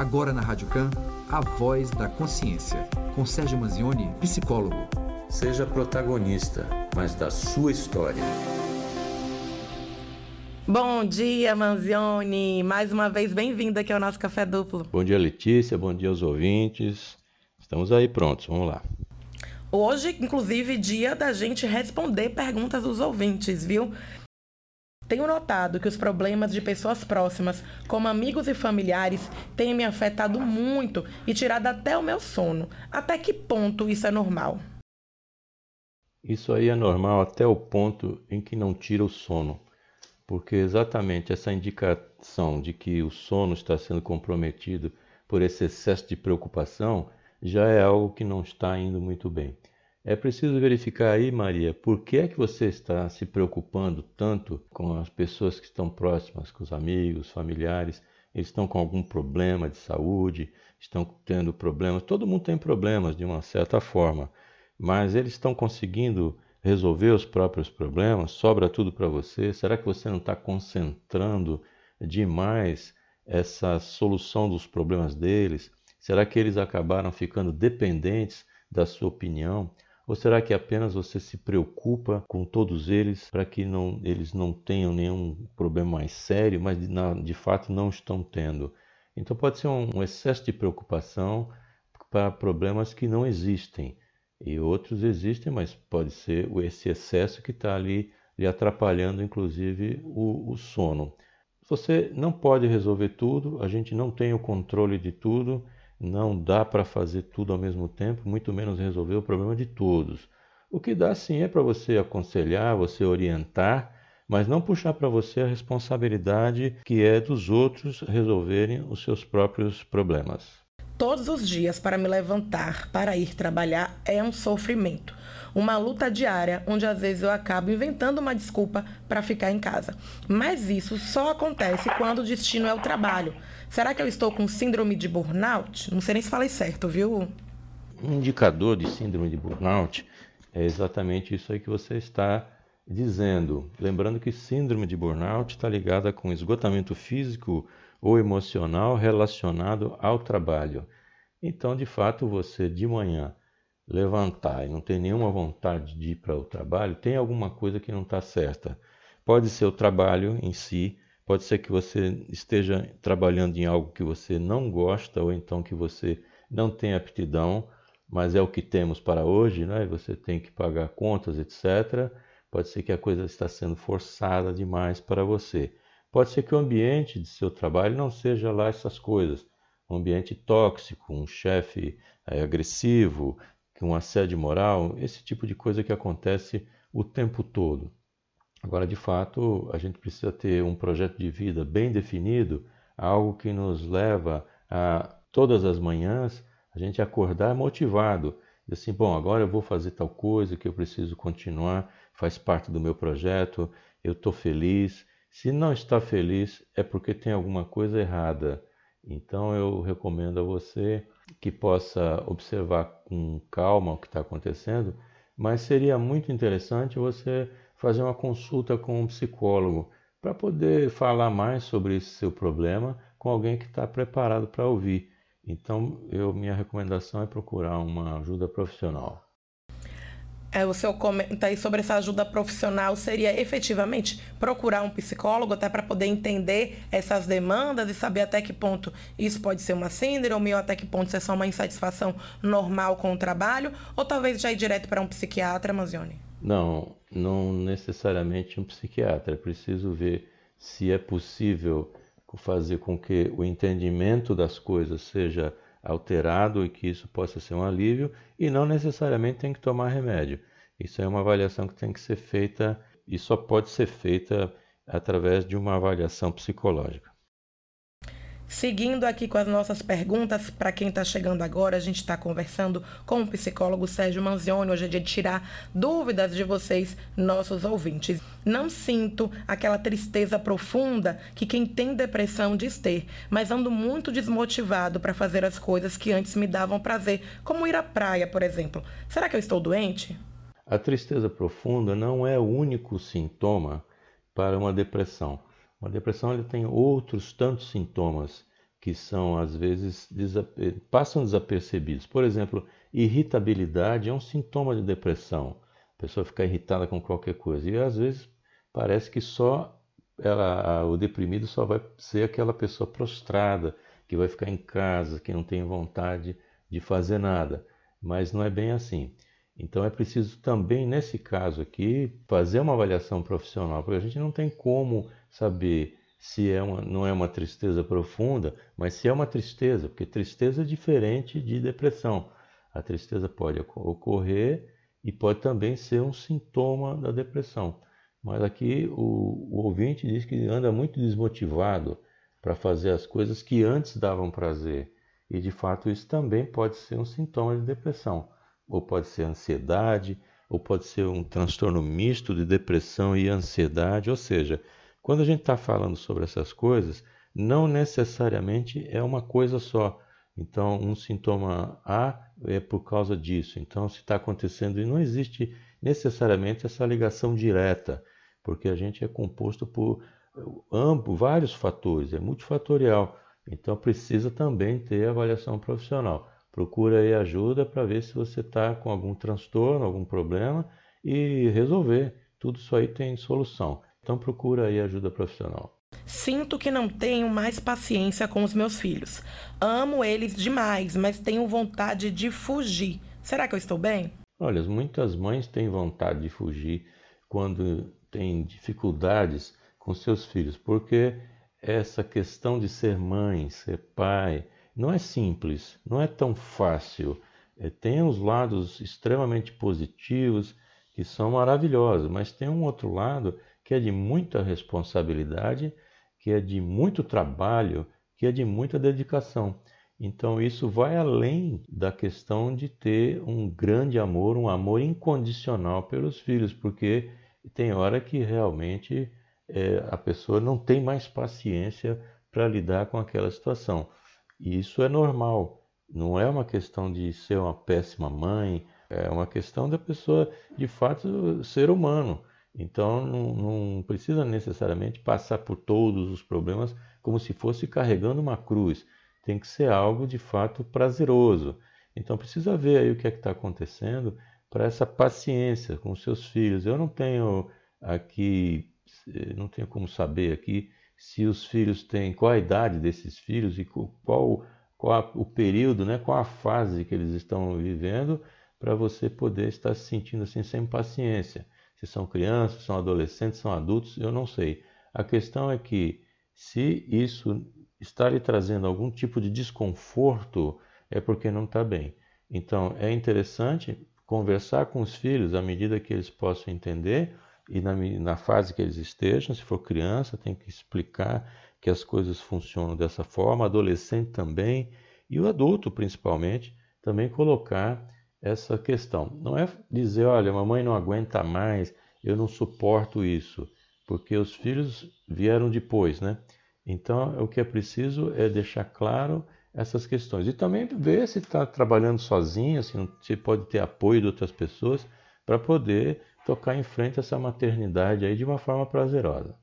Agora na Rádio Can, a voz da consciência, com Sérgio Manzioni, psicólogo. Seja protagonista, mas da sua história. Bom dia, Manzioni. Mais uma vez, bem-vindo aqui ao nosso Café Duplo. Bom dia, Letícia. Bom dia aos ouvintes. Estamos aí prontos, vamos lá. Hoje, inclusive, dia da gente responder perguntas dos ouvintes, viu? Tenho notado que os problemas de pessoas próximas, como amigos e familiares, têm me afetado muito e tirado até o meu sono. Até que ponto isso é normal? Isso aí é normal até o ponto em que não tira o sono, porque exatamente essa indicação de que o sono está sendo comprometido por esse excesso de preocupação já é algo que não está indo muito bem. É preciso verificar aí, Maria, por que é que você está se preocupando tanto com as pessoas que estão próximas, com os amigos, familiares. Eles estão com algum problema de saúde, estão tendo problemas. Todo mundo tem problemas de uma certa forma, mas eles estão conseguindo resolver os próprios problemas? Sobra tudo para você? Será que você não está concentrando demais essa solução dos problemas deles? Será que eles acabaram ficando dependentes da sua opinião? Ou será que apenas você se preocupa com todos eles para que não, eles não tenham nenhum problema mais sério, mas de, na, de fato não estão tendo? Então pode ser um, um excesso de preocupação para problemas que não existem. E outros existem, mas pode ser esse excesso que está ali lhe atrapalhando, inclusive, o, o sono. Você não pode resolver tudo, a gente não tem o controle de tudo não dá para fazer tudo ao mesmo tempo, muito menos resolver o problema de todos. O que dá sim é para você aconselhar, você orientar, mas não puxar para você a responsabilidade que é dos outros resolverem os seus próprios problemas. Todos os dias para me levantar, para ir trabalhar, é um sofrimento. Uma luta diária, onde às vezes eu acabo inventando uma desculpa para ficar em casa. Mas isso só acontece quando o destino é o trabalho. Será que eu estou com síndrome de burnout? Não sei nem se falei certo, viu? Um indicador de síndrome de burnout é exatamente isso aí que você está dizendo. Lembrando que síndrome de burnout está ligada com esgotamento físico ou emocional relacionado ao trabalho. Então, de fato, você de manhã levantar e não ter nenhuma vontade de ir para o trabalho, tem alguma coisa que não está certa. Pode ser o trabalho em si, Pode ser que você esteja trabalhando em algo que você não gosta ou então que você não tem aptidão, mas é o que temos para hoje, né? Você tem que pagar contas, etc. Pode ser que a coisa está sendo forçada demais para você. Pode ser que o ambiente de seu trabalho não seja lá essas coisas. Um ambiente tóxico, um chefe é, agressivo, um assédio moral, esse tipo de coisa que acontece o tempo todo. Agora, de fato, a gente precisa ter um projeto de vida bem definido, algo que nos leva a todas as manhãs a gente acordar motivado. E assim, bom, agora eu vou fazer tal coisa que eu preciso continuar, faz parte do meu projeto, eu estou feliz. Se não está feliz, é porque tem alguma coisa errada. Então eu recomendo a você que possa observar com calma o que está acontecendo, mas seria muito interessante você fazer uma consulta com um psicólogo para poder falar mais sobre esse seu problema com alguém que está preparado para ouvir. Então, eu, minha recomendação é procurar uma ajuda profissional. É, o seu comentário aí sobre essa ajuda profissional seria efetivamente procurar um psicólogo até para poder entender essas demandas e saber até que ponto isso pode ser uma síndrome ou até que ponto isso é só uma insatisfação normal com o trabalho ou talvez já ir direto para um psiquiatra, Mazione? Não, não necessariamente um psiquiatra. É preciso ver se é possível fazer com que o entendimento das coisas seja alterado e que isso possa ser um alívio e não necessariamente tem que tomar remédio. Isso é uma avaliação que tem que ser feita e só pode ser feita através de uma avaliação psicológica. Seguindo aqui com as nossas perguntas, para quem está chegando agora, a gente está conversando com o psicólogo Sérgio Manzioni. Hoje é dia de tirar dúvidas de vocês, nossos ouvintes. Não sinto aquela tristeza profunda que quem tem depressão diz ter, mas ando muito desmotivado para fazer as coisas que antes me davam prazer, como ir à praia, por exemplo. Será que eu estou doente? A tristeza profunda não é o único sintoma para uma depressão. Uma depressão ele tem outros tantos sintomas que são às vezes passam desapercebidos. Por exemplo, irritabilidade é um sintoma de depressão. A pessoa fica irritada com qualquer coisa e às vezes parece que só ela, o deprimido só vai ser aquela pessoa prostrada que vai ficar em casa, que não tem vontade de fazer nada. Mas não é bem assim. Então é preciso também, nesse caso aqui, fazer uma avaliação profissional, porque a gente não tem como saber se é uma, não é uma tristeza profunda, mas se é uma tristeza, porque tristeza é diferente de depressão. A tristeza pode ocorrer e pode também ser um sintoma da depressão. Mas aqui o, o ouvinte diz que anda muito desmotivado para fazer as coisas que antes davam prazer. E de fato isso também pode ser um sintoma de depressão ou pode ser ansiedade, ou pode ser um transtorno misto de depressão e ansiedade. Ou seja, quando a gente está falando sobre essas coisas, não necessariamente é uma coisa só. Então, um sintoma A é por causa disso. Então, se está acontecendo, e não existe necessariamente essa ligação direta, porque a gente é composto por ambos, vários fatores, é multifatorial. Então, precisa também ter avaliação profissional procura aí ajuda para ver se você está com algum transtorno, algum problema e resolver. Tudo isso aí tem solução. Então procura aí ajuda profissional. Sinto que não tenho mais paciência com os meus filhos. Amo eles demais, mas tenho vontade de fugir. Será que eu estou bem? Olha, muitas mães têm vontade de fugir quando têm dificuldades com seus filhos, porque essa questão de ser mãe, ser pai, não é simples, não é tão fácil. É, tem os lados extremamente positivos que são maravilhosos, mas tem um outro lado que é de muita responsabilidade, que é de muito trabalho, que é de muita dedicação. Então isso vai além da questão de ter um grande amor, um amor incondicional pelos filhos, porque tem hora que realmente é, a pessoa não tem mais paciência para lidar com aquela situação. E isso é normal. Não é uma questão de ser uma péssima mãe, é uma questão da pessoa, de fato, ser humano. Então, não, não, precisa necessariamente passar por todos os problemas como se fosse carregando uma cruz. Tem que ser algo de fato prazeroso. Então, precisa ver aí o que é que está acontecendo para essa paciência com seus filhos. Eu não tenho aqui, não tenho como saber aqui se os filhos têm, qual a idade desses filhos e qual, qual o período, né, qual a fase que eles estão vivendo, para você poder estar se sentindo assim sem paciência. Se são crianças, são adolescentes, são adultos, eu não sei. A questão é que se isso está lhe trazendo algum tipo de desconforto, é porque não está bem. Então é interessante conversar com os filhos à medida que eles possam entender e na, na fase que eles estejam, se for criança, tem que explicar que as coisas funcionam dessa forma, adolescente também, e o adulto principalmente, também colocar essa questão. Não é dizer, olha, mamãe não aguenta mais, eu não suporto isso, porque os filhos vieram depois, né? Então, o que é preciso é deixar claro essas questões. E também ver se está trabalhando sozinho, se, se pode ter apoio de outras pessoas, para poder tocar em frente essa maternidade aí de uma forma prazerosa.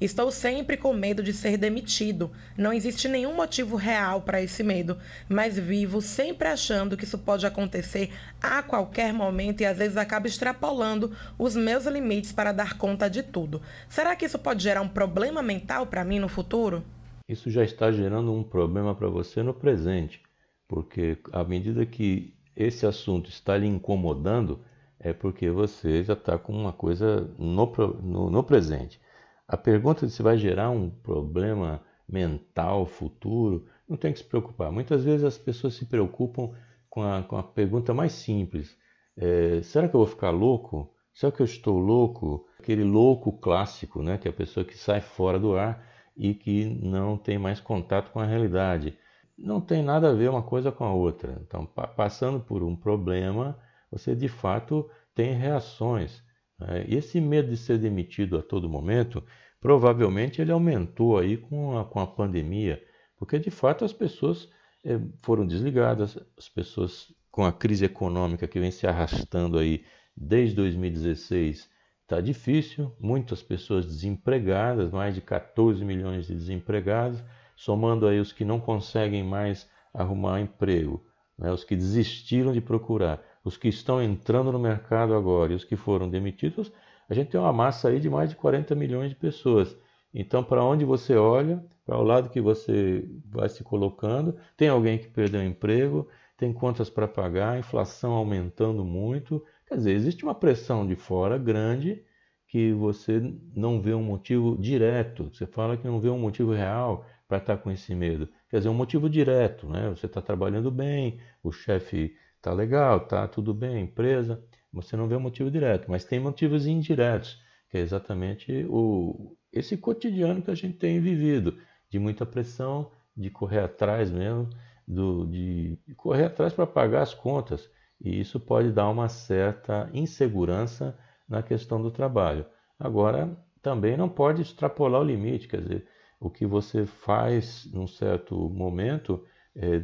Estou sempre com medo de ser demitido. Não existe nenhum motivo real para esse medo, mas vivo sempre achando que isso pode acontecer a qualquer momento e às vezes acabo extrapolando os meus limites para dar conta de tudo. Será que isso pode gerar um problema mental para mim no futuro? Isso já está gerando um problema para você no presente, porque à medida que esse assunto está lhe incomodando, é porque você já está com uma coisa no, no, no, presente. A pergunta de se vai gerar um problema mental futuro, não tem que se preocupar. Muitas vezes as pessoas se preocupam com a, com a pergunta mais simples: é, será que eu vou ficar louco? Será que eu estou louco? Aquele louco clássico, né? que é a pessoa que sai fora do ar e que não tem mais contato com a realidade. Não tem nada a ver uma coisa com a outra. Então, passando por um problema, você de fato tem reações. Né? E esse medo de ser demitido a todo momento, provavelmente ele aumentou aí com a, com a pandemia, porque de fato as pessoas é, foram desligadas, as pessoas com a crise econômica que vem se arrastando aí desde 2016 está difícil, muitas pessoas desempregadas, mais de 14 milhões de desempregados, somando aí os que não conseguem mais arrumar emprego, né, os que desistiram de procurar, os que estão entrando no mercado agora e os que foram demitidos, a gente tem uma massa aí de mais de 40 milhões de pessoas. Então, para onde você olha, para o lado que você vai se colocando, tem alguém que perdeu emprego, tem contas para pagar, inflação aumentando muito. Quer dizer, existe uma pressão de fora grande que você não vê um motivo direto. Você fala que não vê um motivo real para estar com esse medo. Quer dizer, um motivo direto, né? Você está trabalhando bem, o chefe está legal, está tudo bem, empresa. Você não vê um motivo direto, mas tem motivos indiretos, que é exatamente o, esse cotidiano que a gente tem vivido, de muita pressão, de correr atrás mesmo, do, de correr atrás para pagar as contas. E isso pode dar uma certa insegurança na questão do trabalho. Agora, também não pode extrapolar o limite, quer dizer, o que você faz num certo momento, é,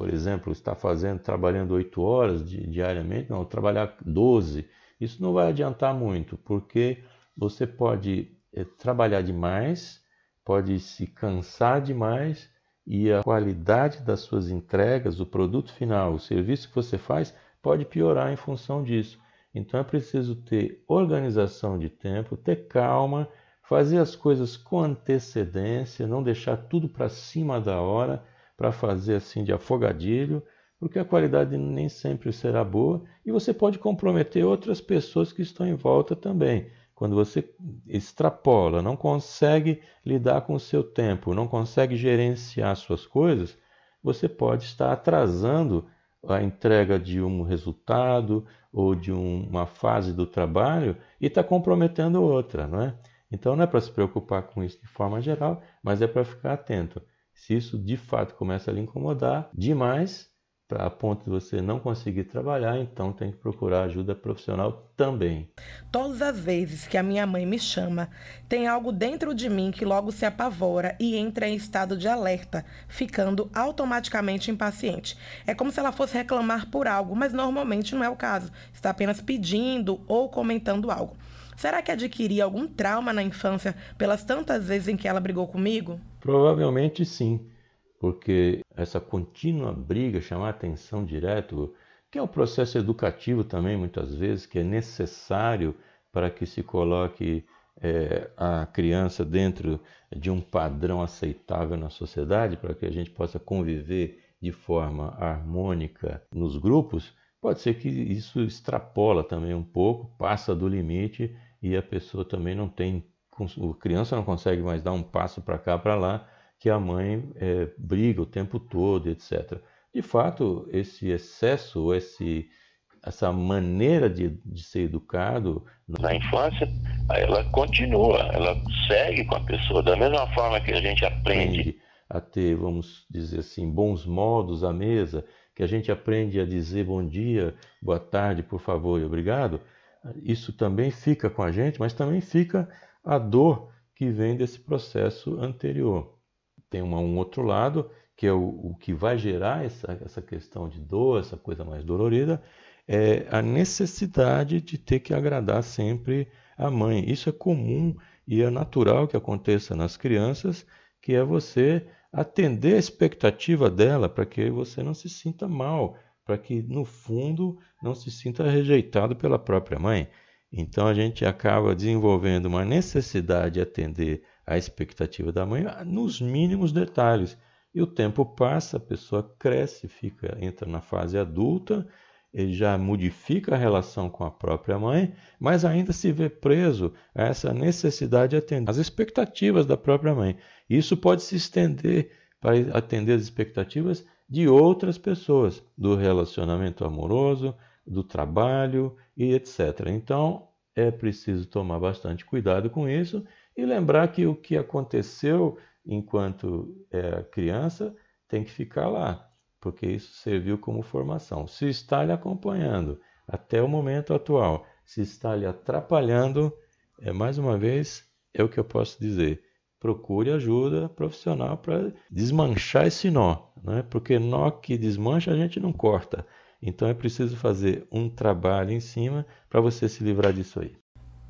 por exemplo, está fazendo, trabalhando 8 horas diariamente, não, trabalhar 12, isso não vai adiantar muito, porque você pode é, trabalhar demais, pode se cansar demais e a qualidade das suas entregas, o produto final, o serviço que você faz, pode piorar em função disso. Então é preciso ter organização de tempo, ter calma, fazer as coisas com antecedência, não deixar tudo para cima da hora para fazer assim de afogadilho, porque a qualidade nem sempre será boa e você pode comprometer outras pessoas que estão em volta também. Quando você extrapola, não consegue lidar com o seu tempo, não consegue gerenciar suas coisas, você pode estar atrasando a entrega de um resultado ou de um, uma fase do trabalho e está comprometendo outra, não é? Então não é para se preocupar com isso de forma geral, mas é para ficar atento. Se isso de fato começa a lhe incomodar demais, a ponto de você não conseguir trabalhar, então tem que procurar ajuda profissional também. Todas as vezes que a minha mãe me chama, tem algo dentro de mim que logo se apavora e entra em estado de alerta, ficando automaticamente impaciente. É como se ela fosse reclamar por algo, mas normalmente não é o caso. Está apenas pedindo ou comentando algo. Será que adquiri algum trauma na infância pelas tantas vezes em que ela brigou comigo? Provavelmente sim porque essa contínua briga, chamar atenção direto, que é um processo educativo também, muitas vezes, que é necessário para que se coloque é, a criança dentro de um padrão aceitável na sociedade, para que a gente possa conviver de forma harmônica nos grupos, pode ser que isso extrapola também um pouco, passa do limite e a pessoa também não tem, a criança não consegue mais dar um passo para cá, para lá, que a mãe é, briga o tempo todo, etc. De fato, esse excesso, esse, essa maneira de, de ser educado na infância, ela continua, ela segue com a pessoa da mesma forma que a gente aprende a ter, vamos dizer assim, bons modos à mesa, que a gente aprende a dizer bom dia, boa tarde, por favor e obrigado. Isso também fica com a gente, mas também fica a dor que vem desse processo anterior tem uma, um outro lado, que é o, o que vai gerar essa, essa questão de dor, essa coisa mais dolorida, é a necessidade de ter que agradar sempre a mãe. Isso é comum e é natural que aconteça nas crianças, que é você atender a expectativa dela para que você não se sinta mal, para que no fundo não se sinta rejeitado pela própria mãe. Então a gente acaba desenvolvendo uma necessidade de atender a expectativa da mãe nos mínimos detalhes. E o tempo passa, a pessoa cresce, fica, entra na fase adulta, ele já modifica a relação com a própria mãe, mas ainda se vê preso a essa necessidade de atender as expectativas da própria mãe. Isso pode se estender para atender as expectativas de outras pessoas, do relacionamento amoroso, do trabalho e etc. Então, é preciso tomar bastante cuidado com isso e lembrar que o que aconteceu enquanto é, criança tem que ficar lá, porque isso serviu como formação. Se está lhe acompanhando até o momento atual, se está lhe atrapalhando, é mais uma vez é o que eu posso dizer. Procure ajuda profissional para desmanchar esse nó, né? porque nó que desmancha a gente não corta. Então é preciso fazer um trabalho em cima para você se livrar disso aí.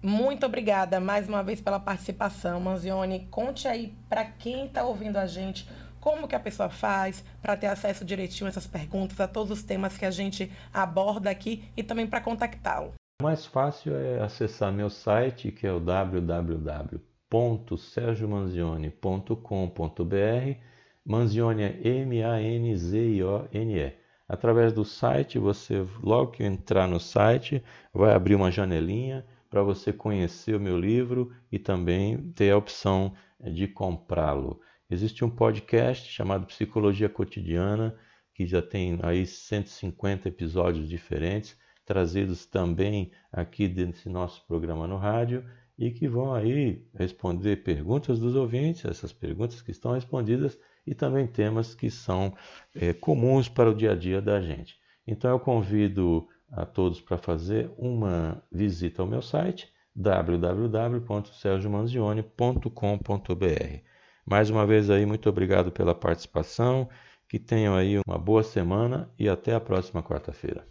Muito obrigada mais uma vez pela participação, Manzione. Conte aí para quem está ouvindo a gente como que a pessoa faz para ter acesso direitinho a essas perguntas, a todos os temas que a gente aborda aqui e também para contactá-lo. O mais fácil é acessar meu site, que é o www.sergiomanzione.com.br. Manzione é M-A-N-Z-I-O-N-E. Através do site, você, logo que entrar no site, vai abrir uma janelinha para você conhecer o meu livro e também ter a opção de comprá-lo. Existe um podcast chamado Psicologia Cotidiana, que já tem aí 150 episódios diferentes, trazidos também aqui desse nosso programa no rádio e que vão aí responder perguntas dos ouvintes, essas perguntas que estão respondidas e também temas que são é, comuns para o dia a dia da gente. Então eu convido a todos para fazer uma visita ao meu site www.sergiomanzione.com.br. Mais uma vez aí muito obrigado pela participação, que tenham aí uma boa semana e até a próxima quarta-feira.